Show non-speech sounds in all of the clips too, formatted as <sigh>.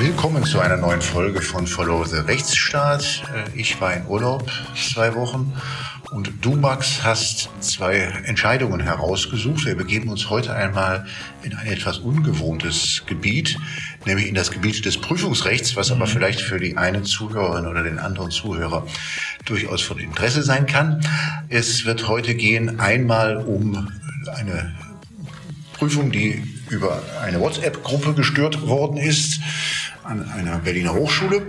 Willkommen zu einer neuen Folge von Follow the Rechtsstaat. Äh, ich war in Urlaub zwei Wochen und du, Max, hast zwei Entscheidungen herausgesucht. Wir begeben uns heute einmal in ein etwas ungewohntes Gebiet, nämlich in das Gebiet des Prüfungsrechts, was aber mhm. vielleicht für die eine Zuhörerin oder den anderen Zuhörer durchaus von Interesse sein kann. Es wird heute gehen einmal um eine Prüfung, die über eine WhatsApp-Gruppe gestört worden ist an einer Berliner Hochschule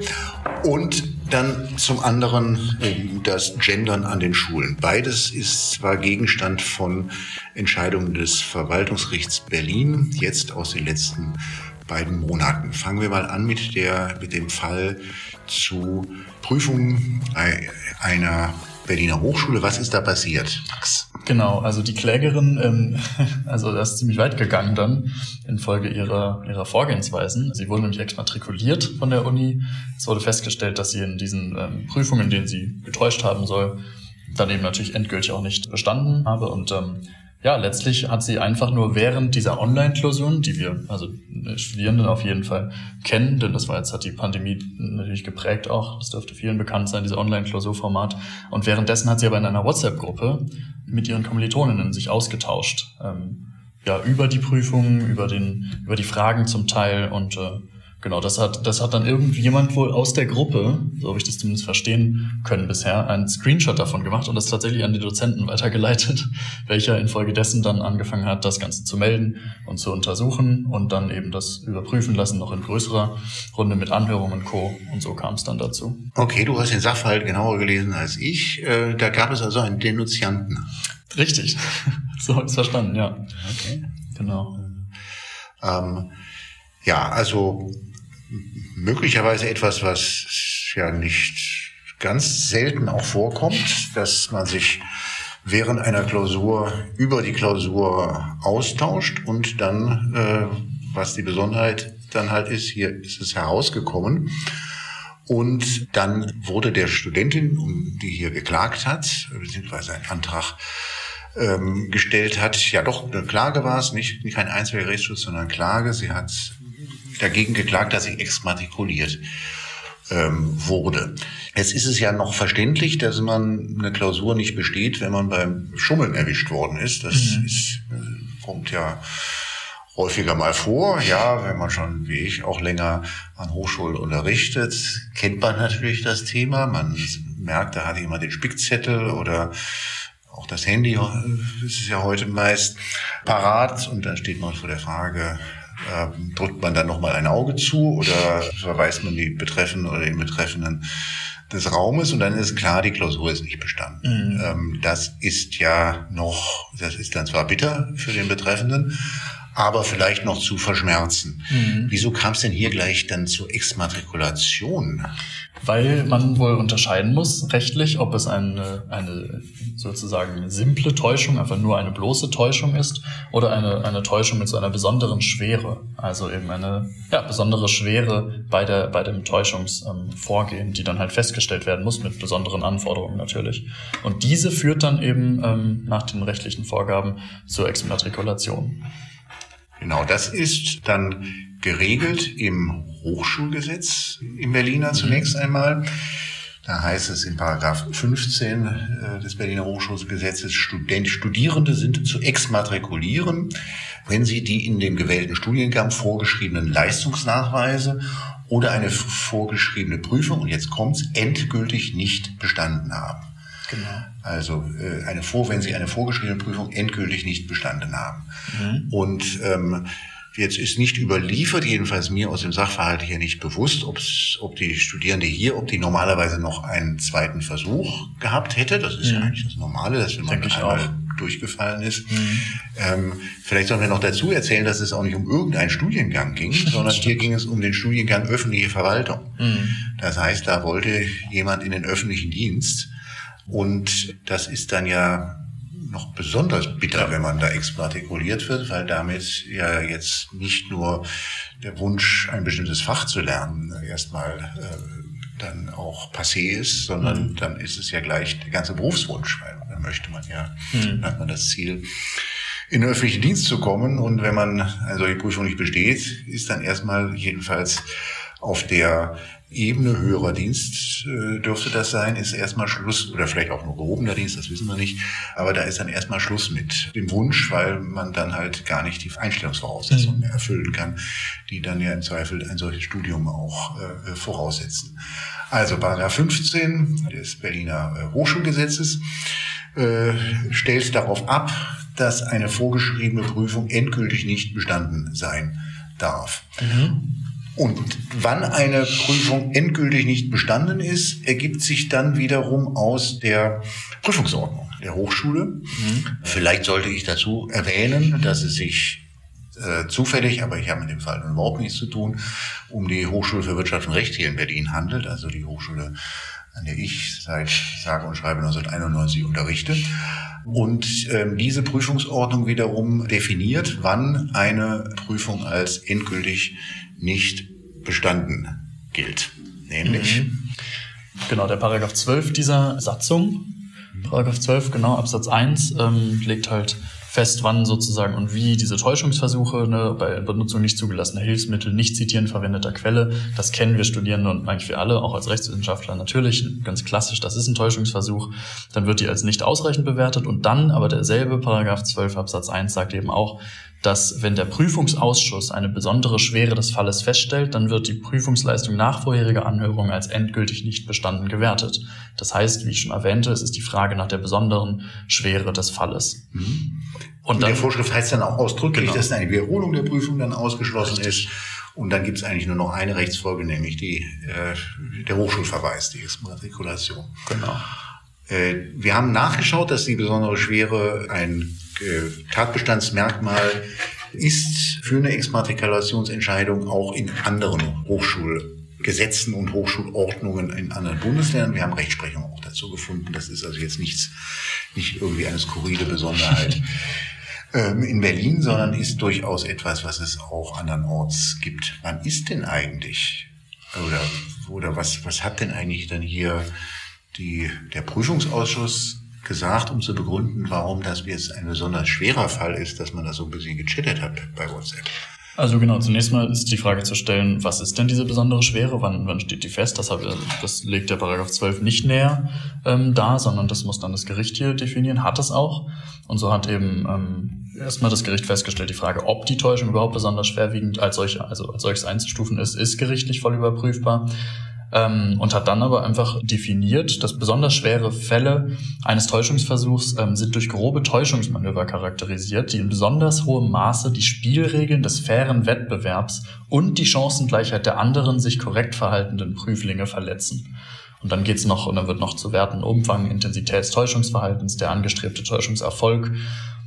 und dann zum anderen das Gendern an den Schulen. Beides ist zwar Gegenstand von Entscheidungen des Verwaltungsgerichts Berlin, jetzt aus den letzten beiden Monaten. Fangen wir mal an mit der, mit dem Fall zu Prüfungen einer Berliner Hochschule. Was ist da passiert, Max? Genau, also die Klägerin, ähm, <laughs> also das ist ziemlich weit gegangen dann infolge ihrer, ihrer Vorgehensweisen. Sie wurde nämlich exmatrikuliert von der Uni. Es wurde festgestellt, dass sie in diesen ähm, Prüfungen, in denen sie getäuscht haben soll, dann eben natürlich endgültig auch nicht bestanden habe und ähm, ja, letztlich hat sie einfach nur während dieser Online-Klausuren, die wir, also Studierenden auf jeden Fall kennen, denn das war jetzt, hat die Pandemie natürlich geprägt auch, das dürfte vielen bekannt sein, dieser Online-Klausurformat. Und währenddessen hat sie aber in einer WhatsApp-Gruppe mit ihren Kommilitoninnen sich ausgetauscht. Ähm, ja, über die Prüfungen, über den, über die Fragen zum Teil und äh, Genau, das hat, das hat dann irgendjemand wohl aus der Gruppe, so habe ich das zumindest verstehen können bisher, einen Screenshot davon gemacht und das tatsächlich an die Dozenten weitergeleitet, <laughs> welcher infolgedessen dann angefangen hat, das Ganze zu melden und zu untersuchen und dann eben das überprüfen lassen, noch in größerer Runde mit Anhörungen und Co. Und so kam es dann dazu. Okay, du hast den Sachverhalt genauer gelesen als ich. Äh, da gab es also einen Denunzianten. Richtig, <laughs> so habe ich es verstanden, ja. Okay. Genau. Ähm, ja, also möglicherweise etwas, was ja nicht ganz selten auch vorkommt, dass man sich während einer Klausur über die Klausur austauscht und dann, äh, was die Besonderheit dann halt ist, hier ist es herausgekommen. Und dann wurde der Studentin, die hier geklagt hat, beziehungsweise einen Antrag ähm, gestellt hat, ja doch, eine Klage war es, nicht, nicht kein Einzelgerichtsschutz, sondern Klage. Sie hat dagegen geklagt, dass sie exmatrikuliert ähm, wurde. Jetzt ist es ja noch verständlich, dass man eine Klausur nicht besteht, wenn man beim Schummeln erwischt worden ist. Das mhm. ist, äh, kommt ja häufiger mal vor. Ja, wenn man schon, wie ich, auch länger an Hochschulen unterrichtet, kennt man natürlich das Thema. Man merkt, da hat jemand den Spickzettel oder auch das Handy ist es ja heute meist parat und dann steht man vor der Frage, ähm, drückt man dann nochmal ein Auge zu oder verweist man die Betreffenden oder den Betreffenden des Raumes und dann ist klar, die Klausur ist nicht bestanden. Mhm. Ähm, das ist ja noch, das ist dann zwar bitter für den Betreffenden, aber vielleicht noch zu verschmerzen. Mhm. Wieso kam es denn hier gleich dann zur Exmatrikulation? Weil man wohl unterscheiden muss, rechtlich, ob es eine, eine sozusagen simple Täuschung, einfach nur eine bloße Täuschung ist, oder eine, eine Täuschung mit so einer besonderen Schwere. Also eben eine ja, besondere Schwere bei, der, bei dem Täuschungsvorgehen, die dann halt festgestellt werden muss, mit besonderen Anforderungen natürlich. Und diese führt dann eben ähm, nach den rechtlichen Vorgaben zur Exmatrikulation. Genau, das ist dann geregelt im Hochschulgesetz im Berliner zunächst einmal. Da heißt es in Paragraph 15 äh, des Berliner Hochschulgesetzes, Student, Studierende sind zu exmatrikulieren, wenn sie die in dem gewählten Studiengang vorgeschriebenen Leistungsnachweise oder eine vorgeschriebene Prüfung, und jetzt kommt's, endgültig nicht bestanden haben. Genau. Also äh, eine vor, wenn Sie eine vorgeschriebene Prüfung endgültig nicht bestanden haben. Mhm. Und ähm, Jetzt ist nicht überliefert, jedenfalls mir aus dem Sachverhalt hier nicht bewusst, ob's, ob die Studierende hier, ob die normalerweise noch einen zweiten Versuch gehabt hätte. Das ist mhm. ja eigentlich das Normale, dass wenn man einmal auch. durchgefallen ist. Mhm. Ähm, vielleicht sollen wir noch dazu erzählen, dass es auch nicht um irgendeinen Studiengang ging, <laughs> sondern hier ging es um den Studiengang öffentliche Verwaltung. Mhm. Das heißt, da wollte jemand in den öffentlichen Dienst und das ist dann ja noch besonders bitter, wenn man da exmatrikuliert wird, weil damit ja jetzt nicht nur der Wunsch, ein bestimmtes Fach zu lernen, erstmal äh, dann auch passé ist, sondern mhm. dann ist es ja gleich der ganze Berufswunsch, weil dann möchte man ja, mhm. dann hat man das Ziel, in den öffentlichen Dienst zu kommen und wenn man also die Prüfung nicht besteht, ist dann erstmal jedenfalls auf der Ebene höherer Dienst äh, dürfte das sein, ist erstmal Schluss, oder vielleicht auch nur gehobener Dienst, das wissen wir nicht, aber da ist dann erstmal Schluss mit dem Wunsch, weil man dann halt gar nicht die Einstellungsvoraussetzungen mhm. mehr erfüllen kann, die dann ja im Zweifel ein solches Studium auch äh, voraussetzen. Also Paragraph 15 des Berliner äh, Hochschulgesetzes äh, stellt darauf ab, dass eine vorgeschriebene Prüfung endgültig nicht bestanden sein darf. Mhm. Und wann eine Prüfung endgültig nicht bestanden ist, ergibt sich dann wiederum aus der Prüfungsordnung der Hochschule. Mhm. Vielleicht sollte ich dazu erwähnen, dass es sich äh, zufällig, aber ich habe mit dem Fall überhaupt nichts zu tun, um die Hochschule für Wirtschaft und Recht hier in Berlin handelt, also die Hochschule, an der ich seit sage und schreibe 1991 unterrichte. Und ähm, diese Prüfungsordnung wiederum definiert, wann eine Prüfung als endgültig nicht bestanden gilt. Nämlich. Mhm. Genau, der Paragraph 12 dieser Satzung, Paragraph 12, genau, Absatz 1, ähm, legt halt fest, wann sozusagen und wie diese Täuschungsversuche ne, bei Benutzung nicht zugelassener Hilfsmittel, nicht zitieren verwendeter Quelle, das kennen wir Studierende und eigentlich wir alle, auch als Rechtswissenschaftler natürlich, ganz klassisch, das ist ein Täuschungsversuch, dann wird die als nicht ausreichend bewertet und dann aber derselbe Paragraph 12 Absatz 1 sagt eben auch, dass wenn der Prüfungsausschuss eine besondere Schwere des Falles feststellt, dann wird die Prüfungsleistung nach vorheriger Anhörung als endgültig nicht bestanden gewertet. Das heißt, wie ich schon erwähnte, es ist die Frage nach der besonderen Schwere des Falles. Mhm. Und, Und dann, der Vorschrift heißt dann auch ausdrücklich, genau. dass eine Wiederholung der Prüfung dann ausgeschlossen Richtig. ist. Und dann gibt es eigentlich nur noch eine Rechtsfolge, nämlich die, äh, der Hochschulverweis, die Exmatrikulation. Genau. Äh, wir haben nachgeschaut, dass die besondere Schwere ein Tatbestandsmerkmal ist für eine Exmatrikulationsentscheidung auch in anderen Hochschulgesetzen und Hochschulordnungen in anderen Bundesländern. Wir haben Rechtsprechung auch dazu gefunden. Das ist also jetzt nichts, nicht irgendwie eine skurrile Besonderheit <laughs> ähm, in Berlin, sondern ist durchaus etwas, was es auch andernorts gibt. Wann ist denn eigentlich oder oder was was hat denn eigentlich dann hier die der Prüfungsausschuss gesagt, um zu begründen, warum das jetzt ein besonders schwerer Fall ist, dass man da so ein bisschen gechattet hat bei WhatsApp. Also genau, zunächst mal ist die Frage zu stellen, was ist denn diese besondere Schwere? Wann, wann steht die fest? Das, hat, das legt der Paragraph 12 nicht näher ähm, da, sondern das muss dann das Gericht hier definieren, hat es auch. Und so hat eben ähm, erstmal das Gericht festgestellt, die Frage, ob die Täuschung überhaupt besonders schwerwiegend als solche, also als solches einzustufen ist, ist gerichtlich voll überprüfbar ähm, und hat dann aber einfach definiert, dass besonders schwere Fälle eines Täuschungsversuchs ähm, sind durch grobe Täuschungsmanöver charakterisiert, die in besonders hohem Maße die Spielregeln des fairen Wettbewerbs und die Chancengleichheit der anderen sich korrekt verhaltenden Prüflinge verletzen. Und dann geht's noch, und dann wird noch zu Werten Umfang, Intensität des Täuschungsverhaltens, der angestrebte Täuschungserfolg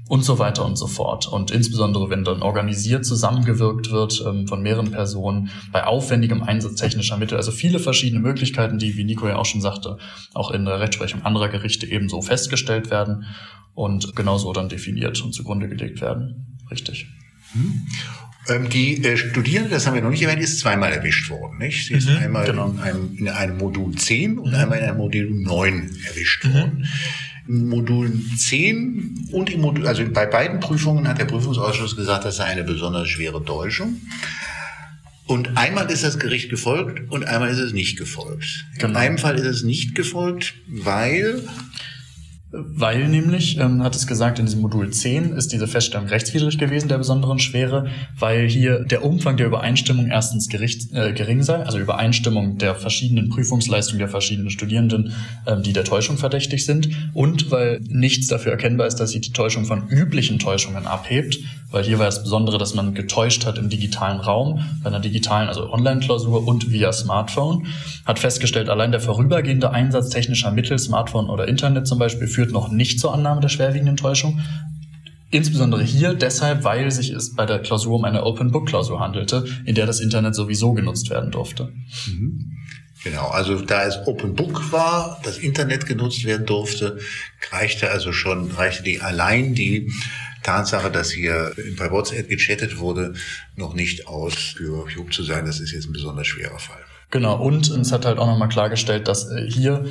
und so weiter und so fort. Und insbesondere, wenn dann organisiert zusammengewirkt wird ähm, von mehreren Personen bei aufwendigem Einsatz technischer Mittel, also viele verschiedene Möglichkeiten, die, wie Nico ja auch schon sagte, auch in der Rechtsprechung anderer Gerichte ebenso festgestellt werden und genauso dann definiert und zugrunde gelegt werden. Richtig. Mhm. Ähm, die äh, Studierende, das haben wir noch nicht erwähnt, ist zweimal erwischt worden. Nicht? Sie ist mhm, einmal genau. in, einem, in einem Modul 10 und mhm. einmal in einem Modul 9 erwischt mhm. worden. Modul 10 und im Modul, also bei beiden Prüfungen hat der Prüfungsausschuss gesagt, das sei eine besonders schwere Täuschung. Und einmal ist das Gericht gefolgt und einmal ist es nicht gefolgt. Genau. In einem Fall ist es nicht gefolgt, weil weil nämlich, ähm, hat es gesagt, in diesem Modul 10 ist diese Feststellung rechtswidrig gewesen, der besonderen Schwere, weil hier der Umfang der Übereinstimmung erstens gericht, äh, gering sei, also Übereinstimmung der verschiedenen Prüfungsleistungen der verschiedenen Studierenden, ähm, die der Täuschung verdächtig sind, und weil nichts dafür erkennbar ist, dass sie die Täuschung von üblichen Täuschungen abhebt, weil hier war das Besondere, dass man getäuscht hat im digitalen Raum, bei einer digitalen, also Online-Klausur und via Smartphone, hat festgestellt, allein der vorübergehende Einsatz technischer Mittel, Smartphone oder Internet zum Beispiel, führt noch nicht zur Annahme der schwerwiegenden Täuschung. Insbesondere hier deshalb, weil sich es bei der Klausur um eine Open-Book-Klausur handelte, in der das Internet sowieso genutzt werden durfte. Mhm. Genau, also da es Open Book war, das Internet genutzt werden durfte, reichte also schon, reichte die allein die Tatsache, dass hier bei WhatsApp gechattet wurde, noch nicht aus für Job zu sein. Das ist jetzt ein besonders schwerer Fall. Genau, und es hat halt auch nochmal klargestellt, dass äh, hier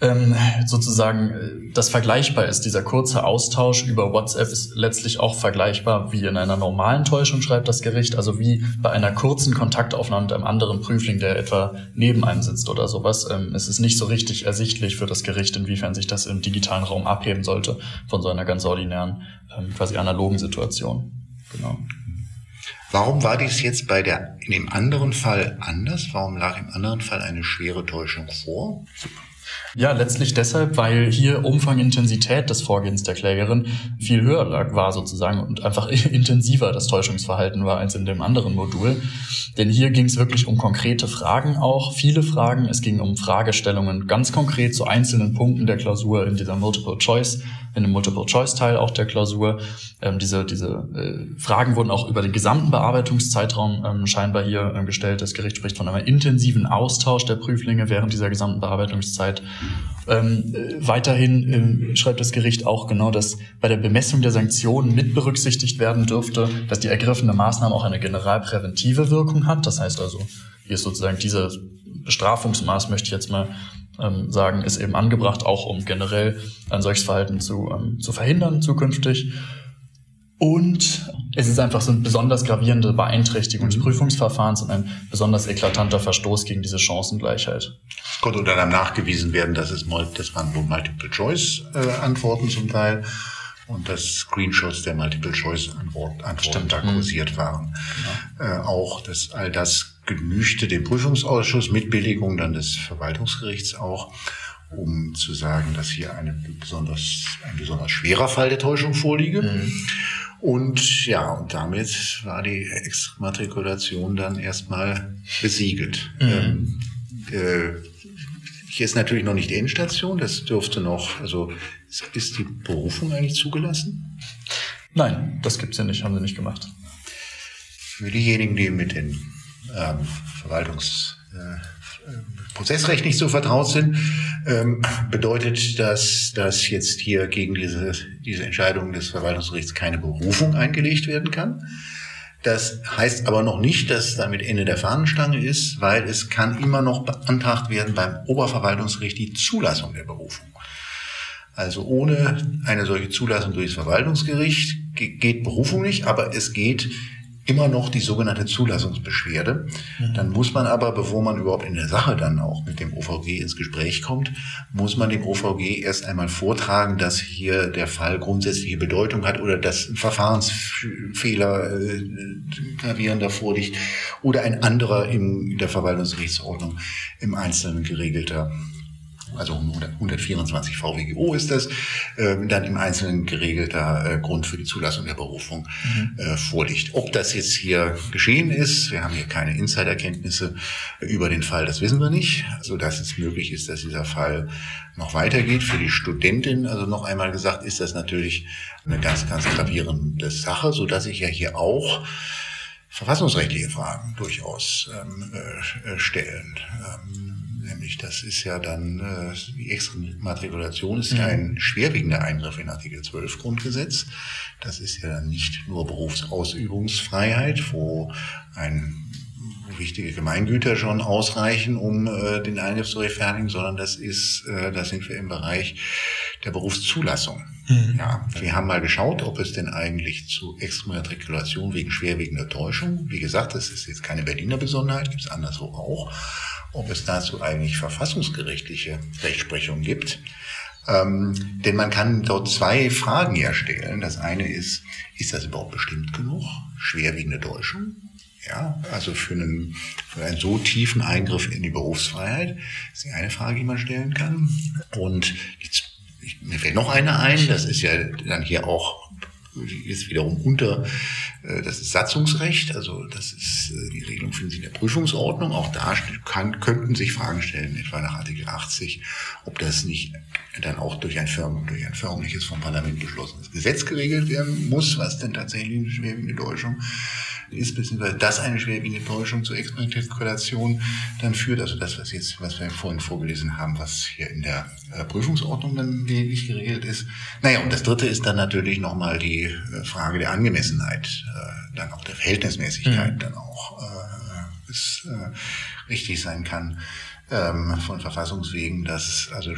ähm, sozusagen äh, das vergleichbar ist. Dieser kurze Austausch über WhatsApp ist letztlich auch vergleichbar wie in einer normalen Täuschung, schreibt das Gericht. Also wie bei einer kurzen Kontaktaufnahme mit einem anderen Prüfling, der etwa neben einem sitzt oder sowas. Ähm, es ist nicht so richtig ersichtlich für das Gericht, inwiefern sich das im digitalen Raum abheben sollte von so einer ganz ordinären, ähm, quasi analogen Situation. Genau. Warum war dies jetzt bei der, in dem anderen Fall anders? Warum lag im anderen Fall eine schwere Täuschung vor? Ja, letztlich deshalb, weil hier Umfang, Intensität des Vorgehens der Klägerin viel höher lag, war sozusagen und einfach <laughs> intensiver das Täuschungsverhalten war als in dem anderen Modul. Denn hier ging es wirklich um konkrete Fragen auch, viele Fragen. Es ging um Fragestellungen ganz konkret zu einzelnen Punkten der Klausur in dieser Multiple Choice in dem Multiple-Choice-Teil auch der Klausur. Ähm, diese diese äh, Fragen wurden auch über den gesamten Bearbeitungszeitraum ähm, scheinbar hier ähm, gestellt. Das Gericht spricht von einem intensiven Austausch der Prüflinge während dieser gesamten Bearbeitungszeit. Ähm, äh, weiterhin äh, schreibt das Gericht auch genau, dass bei der Bemessung der Sanktionen mit berücksichtigt werden dürfte, dass die ergriffene Maßnahme auch eine generalpräventive Wirkung hat. Das heißt also, hier ist sozusagen dieses Bestrafungsmaß, möchte ich jetzt mal ähm, sagen, ist eben angebracht, auch um generell ein solches Verhalten zu, ähm, zu verhindern zukünftig. Und es ist einfach so eine besonders gravierende Beeinträchtigung des mhm. Prüfungsverfahrens und ein besonders eklatanter Verstoß gegen diese Chancengleichheit. Es konnte unter anderem nachgewiesen werden, dass es das waren wohl Multiple-Choice-Antworten zum Teil und dass Screenshots der Multiple-Choice-Antworten Antworten da kursiert mhm. waren. Genau. Äh, auch, dass all das genügte dem Prüfungsausschuss mit Billigung dann des Verwaltungsgerichts auch, um zu sagen, dass hier eine besonders, ein besonders schwerer Fall der Täuschung vorliege. Mhm. Und ja, und damit war die Exmatrikulation dann erstmal besiegelt. Mhm. Ähm, äh, hier ist natürlich noch nicht Endstation, das dürfte noch, also ist die Berufung eigentlich zugelassen? Nein, das gibt's ja nicht, haben sie nicht gemacht. Für diejenigen, die mit den ähm, Verwaltungsprozessrecht äh, nicht so vertraut sind, ähm, bedeutet das, dass jetzt hier gegen diese, diese Entscheidung des Verwaltungsgerichts keine Berufung eingelegt werden kann. Das heißt aber noch nicht, dass damit Ende der Fahnenstange ist, weil es kann immer noch beantragt werden beim Oberverwaltungsgericht die Zulassung der Berufung. Also ohne eine solche Zulassung durchs Verwaltungsgericht geht Berufung nicht, aber es geht immer noch die sogenannte Zulassungsbeschwerde. Mhm. Dann muss man aber, bevor man überhaupt in der Sache dann auch mit dem OVG ins Gespräch kommt, muss man dem OVG erst einmal vortragen, dass hier der Fall grundsätzliche Bedeutung hat oder dass ein Verfahrensfehler äh, gravierender vorliegt oder ein anderer in der Verwaltungsgerichtsordnung im Einzelnen geregelter also 124 VWGO ist das, äh, dann im Einzelnen geregelter äh, Grund für die Zulassung der Berufung mhm. äh, vorliegt. Ob das jetzt hier geschehen ist, wir haben hier keine Insiderkenntnisse über den Fall, das wissen wir nicht, so dass es möglich ist, dass dieser Fall noch weitergeht. Für die Studentin, also noch einmal gesagt, ist das natürlich eine ganz, ganz gravierende Sache, so dass ich ja hier auch verfassungsrechtliche Fragen durchaus ähm, äh, stellen. Ähm, Nämlich, das ist ja dann, äh, die Exmatrikulation ist ja mhm. ein schwerwiegender Eingriff in Artikel 12 Grundgesetz. Das ist ja dann nicht nur Berufsausübungsfreiheit, wo ein wichtige Gemeingüter schon ausreichen, um äh, den Eingriff zu rechtfertigen, sondern das ist, äh, da sind wir im Bereich der Berufszulassung. Mhm. Ja, wir haben mal geschaut, ob es denn eigentlich zu Exmatrikulation wegen schwerwiegender Täuschung, wie gesagt, das ist jetzt keine Berliner Besonderheit, gibt es anderswo auch, ob es dazu eigentlich verfassungsgerichtliche Rechtsprechung gibt. Ähm, denn man kann dort zwei Fragen ja stellen. Das eine ist, ist das überhaupt bestimmt genug? Schwerwiegende Täuschung? Ja, also für einen, für einen so tiefen Eingriff in die Berufsfreiheit ist die eine Frage, die man stellen kann. Und die, ich, mir fällt noch eine ein, das ist ja dann hier auch ist wiederum unter, äh, das ist Satzungsrecht, also das ist, äh, die Regelung finden Sie in der Prüfungsordnung. Auch da kann, könnten sich Fragen stellen, etwa nach Artikel 80, ob das nicht dann auch durch ein, Firm, durch ein förmliches vom Parlament beschlossenes Gesetz geregelt werden muss, was denn tatsächlich eine schwerwiegende Täuschung ist, beziehungsweise dass eine schwerwiegende Täuschung zur Exmatrikulation dann führt, also das, was jetzt, was wir vorhin vorgelesen haben, was hier in der äh, Prüfungsordnung dann lediglich geregelt ist. Naja, und das dritte ist dann natürlich nochmal die äh, Frage der Angemessenheit, äh, dann auch der Verhältnismäßigkeit mhm. dann auch äh, es, äh, richtig sein kann. ähm, von Verfassungswegen, dass also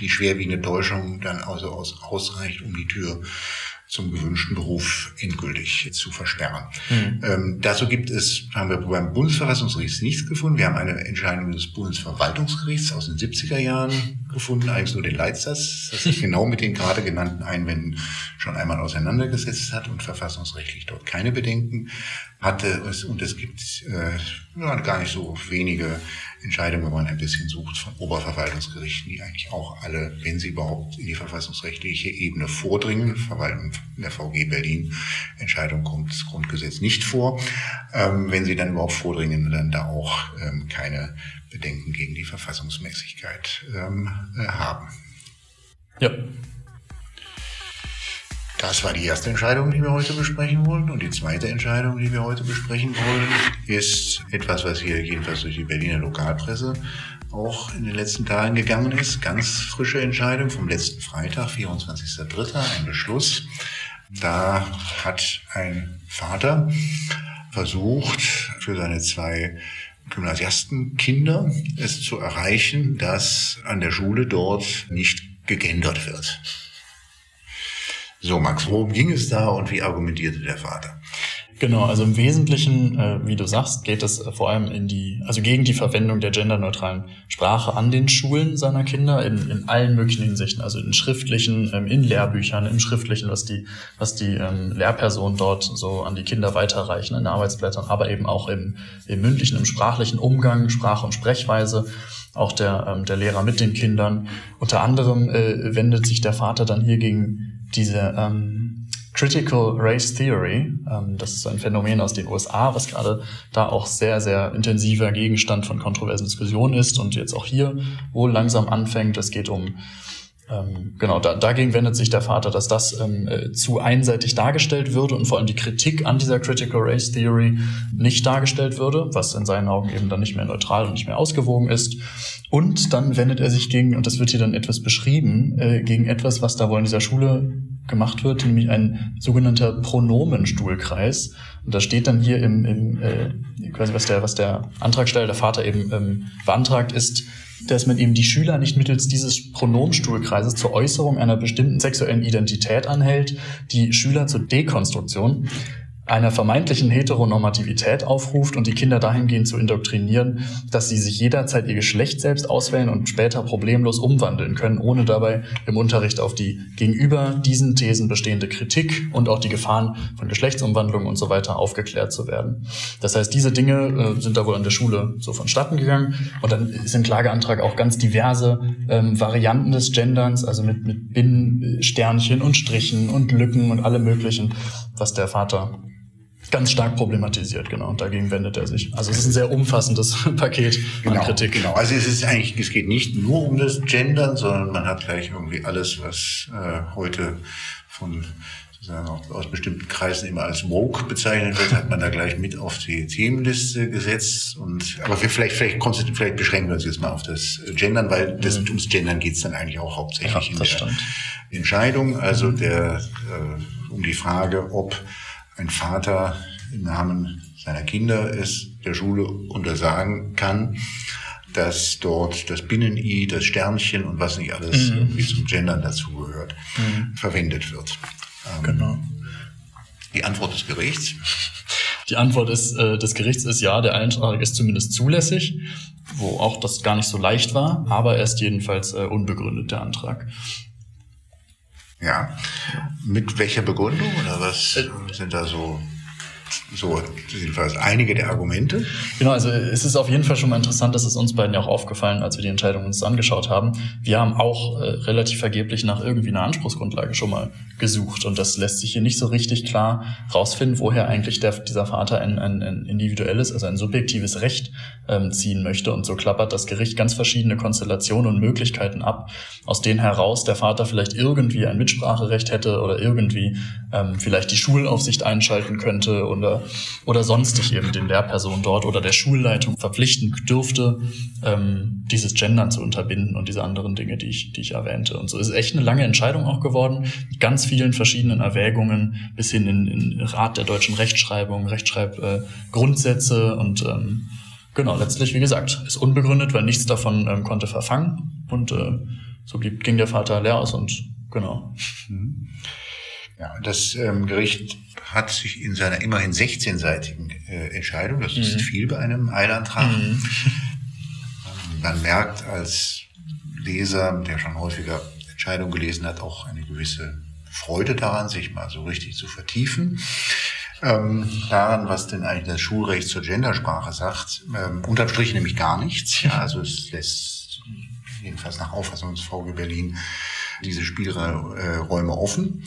die schwerwiegende Täuschung dann also aus, ausreicht, um die Tür zum gewünschten Beruf endgültig zu versperren. Mhm. Ähm, dazu gibt es, haben wir beim Bundesverfassungsgericht nichts gefunden. Wir haben eine Entscheidung des Bundesverwaltungsgerichts aus den 70er Jahren gefunden, eigentlich nur den Leitsatz, das sich <laughs> genau mit den gerade genannten Einwänden schon einmal auseinandergesetzt hat und verfassungsrechtlich dort keine Bedenken hatte. Und es gibt äh, gar nicht so wenige Entscheidungen, wenn man ein bisschen sucht, von Oberverwaltungsgerichten, die eigentlich auch alle, wenn sie überhaupt in die verfassungsrechtliche Ebene vordringen, Verwaltung in der VG Berlin, Entscheidung kommt das Grundgesetz nicht vor, ähm, wenn sie dann überhaupt vordringen, dann da auch ähm, keine Bedenken gegen die Verfassungsmäßigkeit ähm, äh, haben. Ja. Das war die erste Entscheidung, die wir heute besprechen wollen. Und die zweite Entscheidung, die wir heute besprechen wollen, ist etwas, was hier jedenfalls durch die Berliner Lokalpresse auch in den letzten Tagen gegangen ist. Ganz frische Entscheidung vom letzten Freitag, 24.03., ein Beschluss. Da hat ein Vater versucht, für seine zwei Gymnasiastenkinder es zu erreichen, dass an der Schule dort nicht gegendert wird. So, Max, worum ging es da und wie argumentierte der Vater? Genau, also im Wesentlichen, äh, wie du sagst, geht es äh, vor allem in die, also gegen die Verwendung der genderneutralen Sprache an den Schulen seiner Kinder in, in allen möglichen Hinsichten, also in schriftlichen, ähm, in Lehrbüchern, im schriftlichen, was die, was die ähm, Lehrpersonen dort so an die Kinder weiterreichen, in Arbeitsblättern, aber eben auch im, im mündlichen, im sprachlichen Umgang, Sprache und Sprechweise auch der, ähm, der Lehrer mit den Kindern. Unter anderem äh, wendet sich der Vater dann hier gegen diese ähm, Critical Race Theory, ähm, das ist ein Phänomen aus den USA, was gerade da auch sehr, sehr intensiver Gegenstand von kontroversen Diskussionen ist und jetzt auch hier wohl langsam anfängt. Es geht um ähm, genau, da, dagegen wendet sich der Vater, dass das ähm, äh, zu einseitig dargestellt würde und vor allem die Kritik an dieser Critical Race Theory nicht dargestellt würde, was in seinen Augen eben dann nicht mehr neutral und nicht mehr ausgewogen ist. Und dann wendet er sich gegen, und das wird hier dann etwas beschrieben, äh, gegen etwas, was da wohl in dieser Schule gemacht wird, nämlich ein sogenannter Pronomenstuhlkreis. Und da steht dann hier im, im äh, quasi was der, was der Antragsteller, der Vater eben ähm, beantragt, ist, dass man eben die Schüler nicht mittels dieses Pronomenstuhlkreises zur Äußerung einer bestimmten sexuellen Identität anhält, die Schüler zur Dekonstruktion einer vermeintlichen Heteronormativität aufruft und die Kinder dahingehend zu indoktrinieren, dass sie sich jederzeit ihr Geschlecht selbst auswählen und später problemlos umwandeln können, ohne dabei im Unterricht auf die gegenüber diesen Thesen bestehende Kritik und auch die Gefahren von Geschlechtsumwandlung und so weiter aufgeklärt zu werden. Das heißt, diese Dinge äh, sind da wohl an der Schule so vonstatten gegangen und dann ist im Klageantrag auch ganz diverse ähm, Varianten des Genderns, also mit, mit Binnen, und Strichen und Lücken und alle möglichen, was der Vater ganz stark problematisiert, genau. Und dagegen wendet er sich. Also es ist ein sehr umfassendes <laughs> Paket genau, an Kritik. Genau. Also es ist eigentlich, es geht nicht nur um das Gendern, sondern man hat gleich irgendwie alles, was äh, heute von aus bestimmten Kreisen immer als woke bezeichnet wird, hat man da gleich mit auf die Themenliste gesetzt. Und aber vielleicht, vielleicht, vielleicht beschränken wir uns jetzt mal auf das Gendern, weil das, mhm. ums Gendern geht es dann eigentlich auch hauptsächlich ja, in der stimmt. Entscheidung. Also der äh, um die Frage, ob ein Vater im Namen seiner Kinder es der Schule untersagen kann, dass dort das Binnen-I, das Sternchen und was nicht alles mhm. irgendwie zum Gendern dazugehört, mhm. verwendet wird. Ähm, genau. Die Antwort des Gerichts? Die Antwort ist, äh, des Gerichts ist ja, der Eintrag ist zumindest zulässig, wo auch das gar nicht so leicht war, aber er ist jedenfalls äh, unbegründet, der Antrag. Ja. Mit welcher Begründung oder was äh, sind da so so jedenfalls einige der Argumente. Genau, also es ist auf jeden Fall schon mal interessant, dass es uns beiden ja auch aufgefallen, als wir die Entscheidung uns angeschaut haben. Wir haben auch äh, relativ vergeblich nach irgendwie einer Anspruchsgrundlage schon mal gesucht und das lässt sich hier nicht so richtig klar rausfinden, woher eigentlich der, dieser Vater ein, ein, ein individuelles, also ein subjektives Recht ähm, ziehen möchte und so klappert das Gericht ganz verschiedene Konstellationen und Möglichkeiten ab, aus denen heraus der Vater vielleicht irgendwie ein Mitspracherecht hätte oder irgendwie ähm, vielleicht die Schulaufsicht einschalten könnte oder, oder sonstig eben den Lehrpersonen dort oder der Schulleitung verpflichten dürfte, ähm, dieses Gendern zu unterbinden und diese anderen Dinge, die ich, die ich erwähnte. Und so ist echt eine lange Entscheidung auch geworden, mit ganz vielen verschiedenen Erwägungen bis hin in, in Rat der deutschen Rechtschreibung, Rechtschreibgrundsätze äh, und ähm, Genau, letztlich, wie gesagt, ist unbegründet, weil nichts davon ähm, konnte verfangen. Und äh, so blieb, ging der Vater leer aus und genau. Mhm. Ja, das ähm, Gericht hat sich in seiner immerhin 16-seitigen äh, Entscheidung, das ist mhm. viel bei einem Eilantrag, mhm. <laughs> man merkt als Leser, der schon häufiger Entscheidungen gelesen hat, auch eine gewisse Freude daran, sich mal so richtig zu vertiefen. Ähm, daran, was denn eigentlich das Schulrecht zur Gendersprache sagt, ähm, unterm Strich nämlich gar nichts. Ja, also es lässt jedenfalls nach Auffassung des VG Berlin diese Spielräume offen.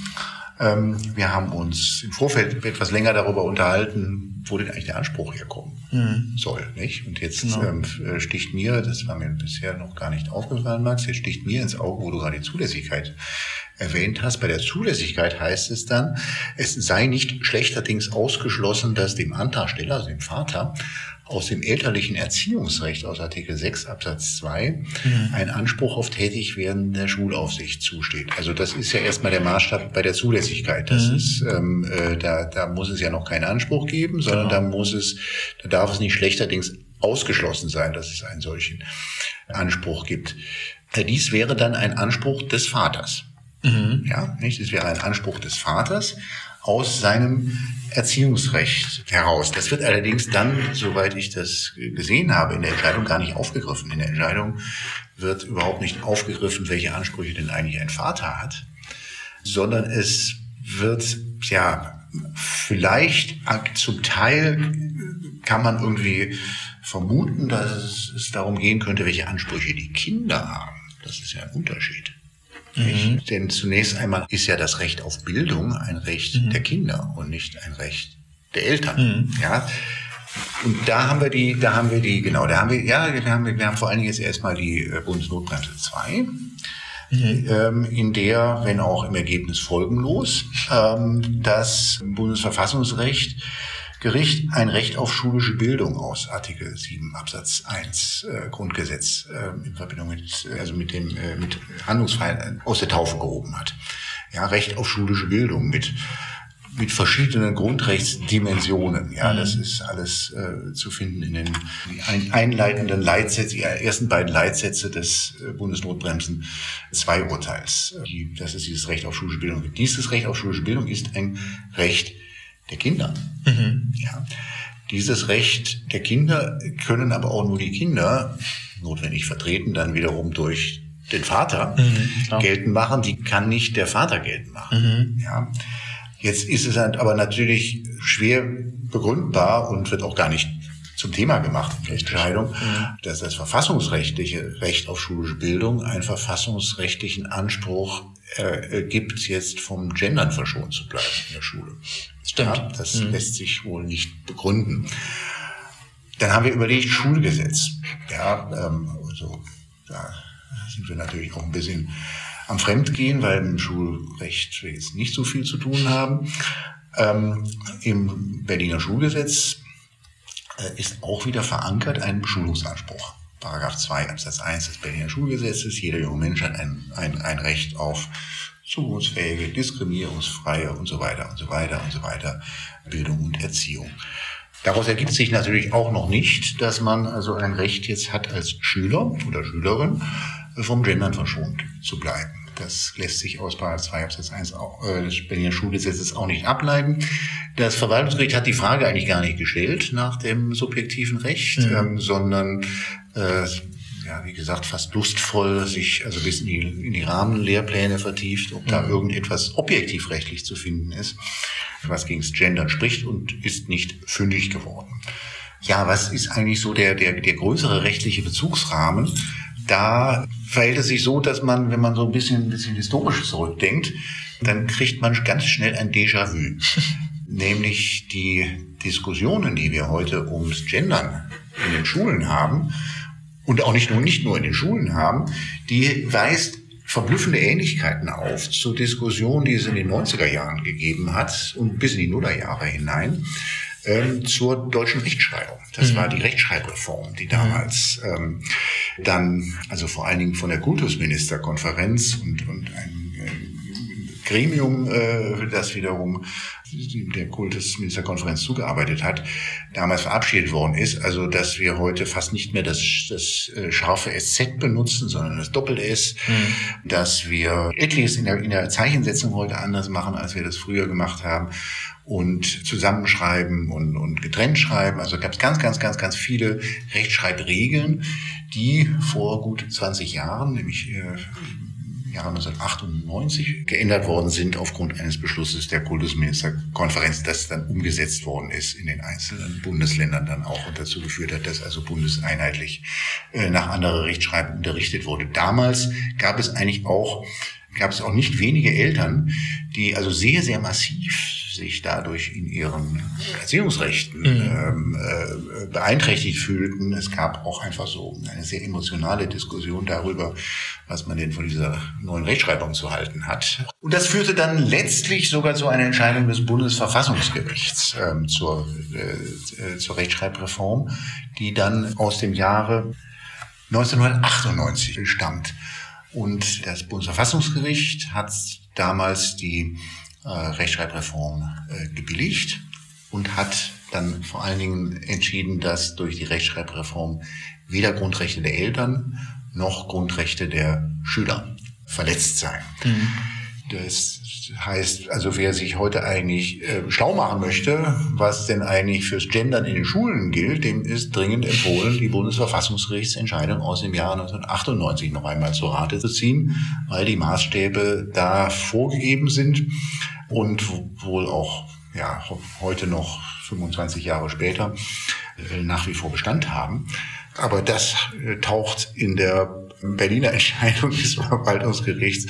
Ähm, wir haben uns im Vorfeld etwas länger darüber unterhalten, wo denn eigentlich der Anspruch herkommen mhm. soll. Nicht? Und jetzt genau. ähm, sticht mir, das war mir bisher noch gar nicht aufgefallen, Max, jetzt sticht mir ins Auge, wo du gerade die Zulässigkeit erwähnt hast. Bei der Zulässigkeit heißt es dann, es sei nicht schlechterdings ausgeschlossen, dass dem Antragsteller, also dem Vater, aus dem elterlichen Erziehungsrecht aus Artikel 6 Absatz 2 mhm. ein Anspruch auf Tätigwerden der Schulaufsicht zusteht. Also das ist ja erstmal der Maßstab bei der Zulässigkeit. Das mhm. ist, ähm, äh, da, da muss es ja noch keinen Anspruch geben, sondern genau. da muss es, da darf es nicht schlechterdings ausgeschlossen sein, dass es einen solchen Anspruch gibt. Äh, dies wäre dann ein Anspruch des Vaters. Mhm. Ja, nicht? Das wäre ein Anspruch des Vaters aus seinem Erziehungsrecht heraus. Das wird allerdings dann, soweit ich das gesehen habe, in der Entscheidung gar nicht aufgegriffen. In der Entscheidung wird überhaupt nicht aufgegriffen, welche Ansprüche denn eigentlich ein Vater hat, sondern es wird, ja, vielleicht zum Teil kann man irgendwie vermuten, dass es darum gehen könnte, welche Ansprüche die Kinder haben. Das ist ja ein Unterschied. Mhm. Denn zunächst einmal ist ja das Recht auf Bildung ein Recht mhm. der Kinder und nicht ein Recht der Eltern. Mhm. Ja. Und da haben wir die, da haben wir die, genau, da haben wir, ja, wir haben, wir haben vor allen Dingen jetzt erstmal die äh, Bundesnotbremse 2. Mhm. Ähm, in der, wenn auch im Ergebnis folgenlos, ähm, das Bundesverfassungsrecht Gericht ein Recht auf schulische Bildung aus Artikel 7 Absatz 1 äh, Grundgesetz äh, in Verbindung mit, also mit dem äh, mit Handlungsfreiheit aus der Taufe gehoben hat. Ja, Recht auf schulische Bildung mit mit verschiedenen Grundrechtsdimensionen. Ja, mhm. das ist alles äh, zu finden in den ein, einleitenden Leitsätzen, die ersten beiden Leitsätze des äh, Bundesnotbremsen 2 Urteils. Die, das ist dieses Recht auf schulische Bildung. Dieses Recht auf schulische Bildung ist ein Recht der Kinder. Mhm. Ja. Dieses Recht der Kinder können aber auch nur die Kinder notwendig vertreten, dann wiederum durch den Vater mhm, geltend machen. Die kann nicht der Vater geltend machen. Mhm. Ja. Jetzt ist es halt aber natürlich schwer begründbar und wird auch gar nicht zum Thema gemacht in der Entscheidung, mhm. dass das verfassungsrechtliche Recht auf schulische Bildung einen verfassungsrechtlichen Anspruch äh, gibt, jetzt vom Gendern verschont zu bleiben in der Schule. Stimmt. Ja, das mhm. lässt sich wohl nicht begründen. Dann haben wir überlegt, Schulgesetz. Ja, ähm, also da sind wir natürlich auch ein bisschen am Fremdgehen, weil im Schulrecht wir jetzt nicht so viel zu tun haben. Ähm, Im Berliner Schulgesetz äh, ist auch wieder verankert ein Schulungsanspruch. Paragraph 2 Absatz 1 des Berliner Schulgesetzes. Jeder junge Mensch hat ein, ein, ein Recht auf zukunftsfähige, diskriminierungsfreie und so weiter und so weiter und so weiter Bildung und Erziehung. Daraus ergibt sich natürlich auch noch nicht, dass man also ein Recht jetzt hat als Schüler oder Schülerin vom Gendern verschont zu bleiben. Das lässt sich aus 2 Absatz 1 auch, äh, des Berliner Schulgesetzes auch nicht ableiten. Das Verwaltungsgericht hat die Frage eigentlich gar nicht gestellt nach dem subjektiven Recht, mhm. ähm, sondern äh, ja, wie gesagt, fast lustvoll sich also bis in die, in die Rahmenlehrpläne vertieft, ob da mhm. irgendetwas objektivrechtlich zu finden ist, was gegen das Gendern spricht und ist nicht fündig geworden. Ja, was ist eigentlich so der, der, der größere rechtliche Bezugsrahmen? Da verhält es sich so, dass man, wenn man so ein bisschen, ein bisschen historisch zurückdenkt, dann kriegt man ganz schnell ein Déjà-vu. <laughs> Nämlich die Diskussionen, die wir heute ums Gendern in den Schulen haben, und auch nicht nur, nicht nur in den Schulen haben, die weist verblüffende Ähnlichkeiten auf zur Diskussion, die es in den 90er Jahren gegeben hat und bis in die Nullerjahre hinein ähm, zur deutschen Rechtschreibung. Das mhm. war die Rechtschreibreform, die damals ähm, dann, also vor allen Dingen von der Kultusministerkonferenz und, und ein, Gremium, äh, das wiederum der Kultusministerkonferenz zugearbeitet hat, damals verabschiedet worden ist. Also dass wir heute fast nicht mehr das, das äh, scharfe SZ benutzen, sondern das Doppel-S, mhm. dass wir etliches in der, in der Zeichensetzung heute anders machen, als wir das früher gemacht haben und zusammenschreiben und, und getrennt schreiben. Also gab es ganz, ganz, ganz, ganz viele Rechtschreibregeln, die vor gut 20 Jahren, nämlich äh, Jahre 1998 geändert worden sind aufgrund eines Beschlusses der Kultusministerkonferenz, das dann umgesetzt worden ist in den einzelnen Bundesländern dann auch und dazu geführt hat, dass also bundeseinheitlich äh, nach anderer Rechtschreibung unterrichtet wurde. Damals gab es eigentlich auch gab es auch nicht wenige Eltern, die also sehr, sehr massiv sich dadurch in ihren Erziehungsrechten mhm. ähm, äh, beeinträchtigt fühlten. Es gab auch einfach so eine sehr emotionale Diskussion darüber, was man denn von dieser neuen Rechtschreibung zu halten hat. Und das führte dann letztlich sogar zu einer Entscheidung des Bundesverfassungsgerichts ähm, zur, äh, zur Rechtschreibreform, die dann aus dem Jahre 1998 stammt. Und das Bundesverfassungsgericht hat damals die äh, Rechtschreibreform äh, gebilligt und hat dann vor allen Dingen entschieden, dass durch die Rechtschreibreform weder Grundrechte der Eltern noch Grundrechte der Schüler verletzt seien. Mhm. Das heißt, also wer sich heute eigentlich äh, schlau machen möchte, was denn eigentlich fürs Gendern in den Schulen gilt, dem ist dringend empfohlen, die Bundesverfassungsgerichtsentscheidung aus dem Jahr 1998 noch einmal zur Rate zu ziehen, weil die Maßstäbe da vorgegeben sind und wohl auch ja, heute noch 25 Jahre später äh, nach wie vor Bestand haben. Aber das äh, taucht in der Berliner Entscheidung <laughs> des Verwaltungsgerichts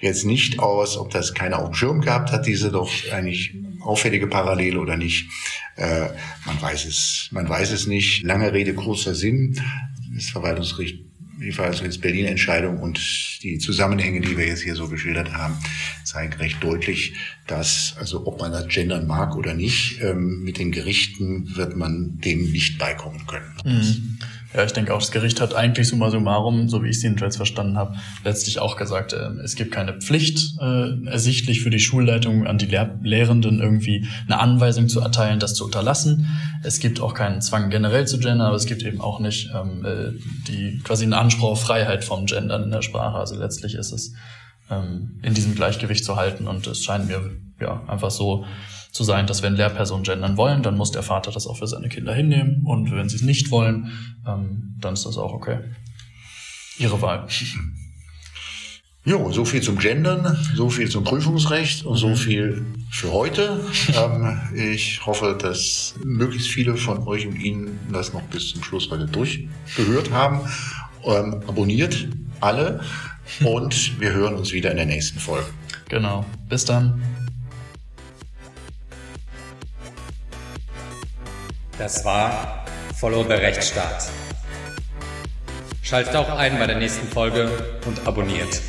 jetzt nicht aus, ob das keiner auf dem Schirm gehabt hat, diese doch eigentlich auffällige Parallele oder nicht. Äh, man weiß es, man weiß es nicht. Lange Rede, kurzer Sinn. Das Verwaltungsgericht jedenfalls jetzt Berliner Entscheidung und die Zusammenhänge, die wir jetzt hier so geschildert haben, zeigen recht deutlich, dass, also ob man das gendern mag oder nicht, ähm, mit den Gerichten wird man dem nicht beikommen können. Mhm. Ja, ich denke auch, das Gericht hat eigentlich summa summarum, so wie ich es jedenfalls verstanden habe, letztlich auch gesagt, äh, es gibt keine Pflicht äh, ersichtlich für die Schulleitung an die Lehr Lehrenden irgendwie eine Anweisung zu erteilen, das zu unterlassen. Es gibt auch keinen Zwang generell zu gendern, aber es gibt eben auch nicht ähm, äh, die quasi einen Anspruch auf Freiheit vom Gendern in der Sprache. Also letztlich ist es ähm, in diesem Gleichgewicht zu halten und es scheint mir ja einfach so zu sein, dass wenn Lehrpersonen gendern wollen, dann muss der Vater das auch für seine Kinder hinnehmen und wenn sie es nicht wollen, ähm, dann ist das auch okay. Ihre Wahl. <laughs> Jo, so viel zum Gendern, so viel zum Prüfungsrecht und so mhm. viel für heute. <laughs> ähm, ich hoffe, dass möglichst viele von euch und Ihnen das noch bis zum Schluss heute durchgehört haben. Ähm, abonniert alle <laughs> und wir hören uns wieder in der nächsten Folge. Genau. Bis dann. Das war Follow the Rechtsstaat. Schaltet auch ein bei der nächsten Folge und abonniert.